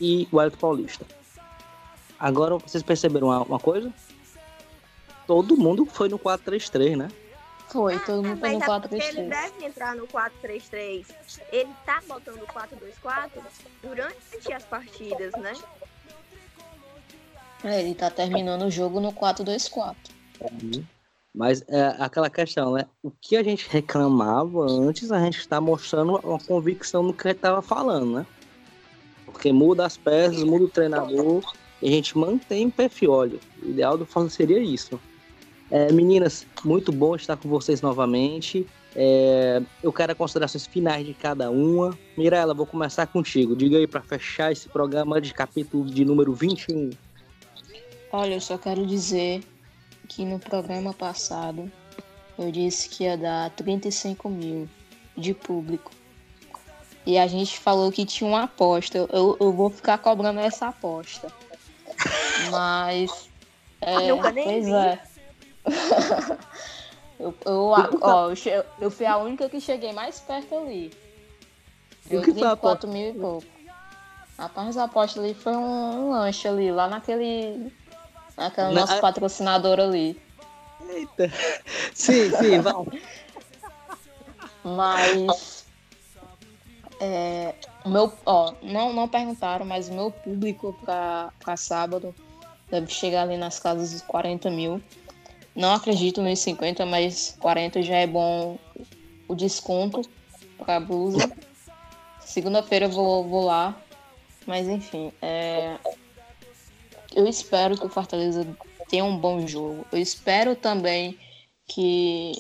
e o Elton Paulista. Agora, vocês perceberam uma, uma coisa? Todo mundo foi no 4-3-3, né? Foi, todo mundo foi no 4-3-3. É ele deve entrar no 4-3-3. Ele tá botando o 4-2-4 durante as partidas, né? É, ele tá terminando o jogo no 4-2-4. Uhum. Mas é aquela questão, né? O que a gente reclamava antes, a gente está mostrando uma convicção no que gente estava falando, né? Porque muda as peças, muda o treinador e a gente mantém o perfil. Olha, o ideal do Fala seria isso. É, meninas, muito bom estar com vocês novamente. É, eu quero considerações finais de cada uma. Mirella, vou começar contigo. Diga aí para fechar esse programa de capítulo de número 21. Olha, eu só quero dizer que no programa passado eu disse que ia dar 35 mil de público. E a gente falou que tinha uma aposta. Eu, eu vou ficar cobrando essa aposta. Mas. É, eu pois é. eu, eu, ó, eu, eu fui a única que cheguei mais perto ali. Eu que 24 mil e pouco. Rapaz, a aposta ali foi um, um lanche ali, lá naquele Aquela Na... nosso patrocinador ali. Eita. Sim, sim, vamos. Mas. É, meu, ó, não, não perguntaram, mas o meu público para sábado deve chegar ali nas casas dos 40 mil. Não acredito nos 50, mas 40 já é bom o desconto para a blusa. Segunda-feira eu vou, vou lá. Mas enfim, é, eu espero que o Fortaleza tenha um bom jogo. Eu espero também que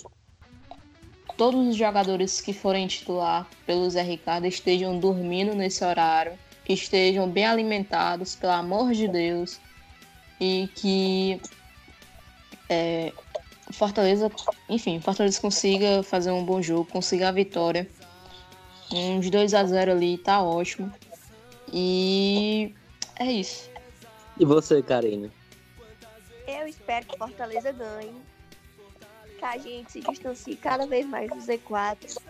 todos os jogadores que forem titular pelo Zé Ricardo estejam dormindo nesse horário, que estejam bem alimentados, pelo amor de Deus, e que é, Fortaleza, enfim, Fortaleza consiga fazer um bom jogo, consiga a vitória. Uns 2 a 0 ali tá ótimo. E é isso. E você, Karine? Eu espero que Fortaleza ganhe. Que a gente se distancie cada vez mais do Z4.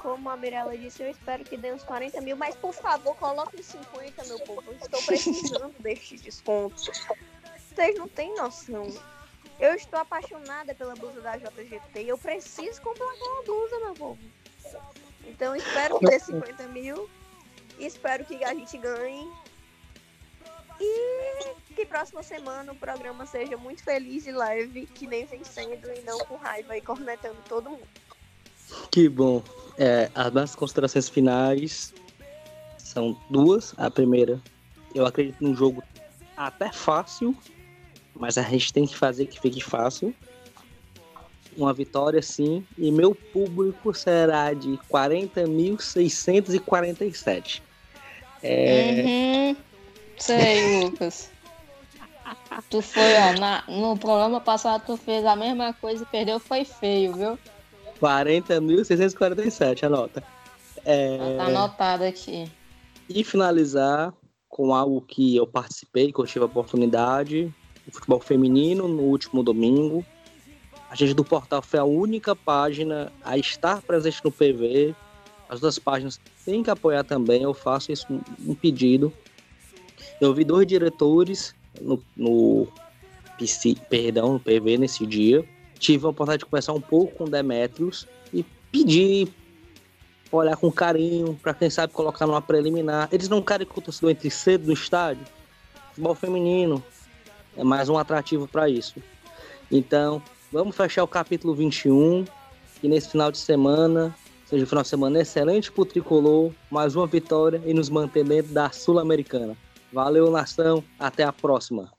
Como a Mirella disse, eu espero que dê uns 40 mil, mas por favor, coloque 50, meu povo. Eu estou precisando deste desconto. Vocês não têm noção. Eu estou apaixonada pela blusa da JGT. Eu preciso comprar aquela blusa, meu povo. Então espero dê 50 mil. Espero que a gente ganhe. E que próxima semana o programa seja muito feliz e leve, que nem vencendo e não com raiva e cornetando todo mundo. Que bom. É, as minhas considerações finais são duas. A primeira, eu acredito num jogo até fácil, mas a gente tem que fazer que fique fácil. Uma vitória, sim, e meu público será de 40.647. É... Uhum. Sei, Lucas. tu foi, ó, na, no programa passado tu fez a mesma coisa e perdeu, foi feio, viu? 40.647, anota. É... Tá anotado aqui. E finalizar com algo que eu participei, que eu tive a oportunidade, o futebol feminino no último domingo. A gente do portal foi a única página a estar presente no PV. As duas páginas têm que apoiar também, eu faço isso um pedido. Eu vi dois diretores no, no PC, perdão, no PV nesse dia. Tive a oportunidade de conversar um pouco com Demetrius e pedir olhar com carinho, para quem sabe colocar numa preliminar. Eles não querem que o torcedor entre cedo no estádio. Futebol feminino é mais um atrativo para isso. Então, vamos fechar o capítulo 21 e nesse final de semana seja um final de semana excelente para o tricolor, mais uma vitória e nos manter dentro da Sul-Americana. Valeu, nação, até a próxima.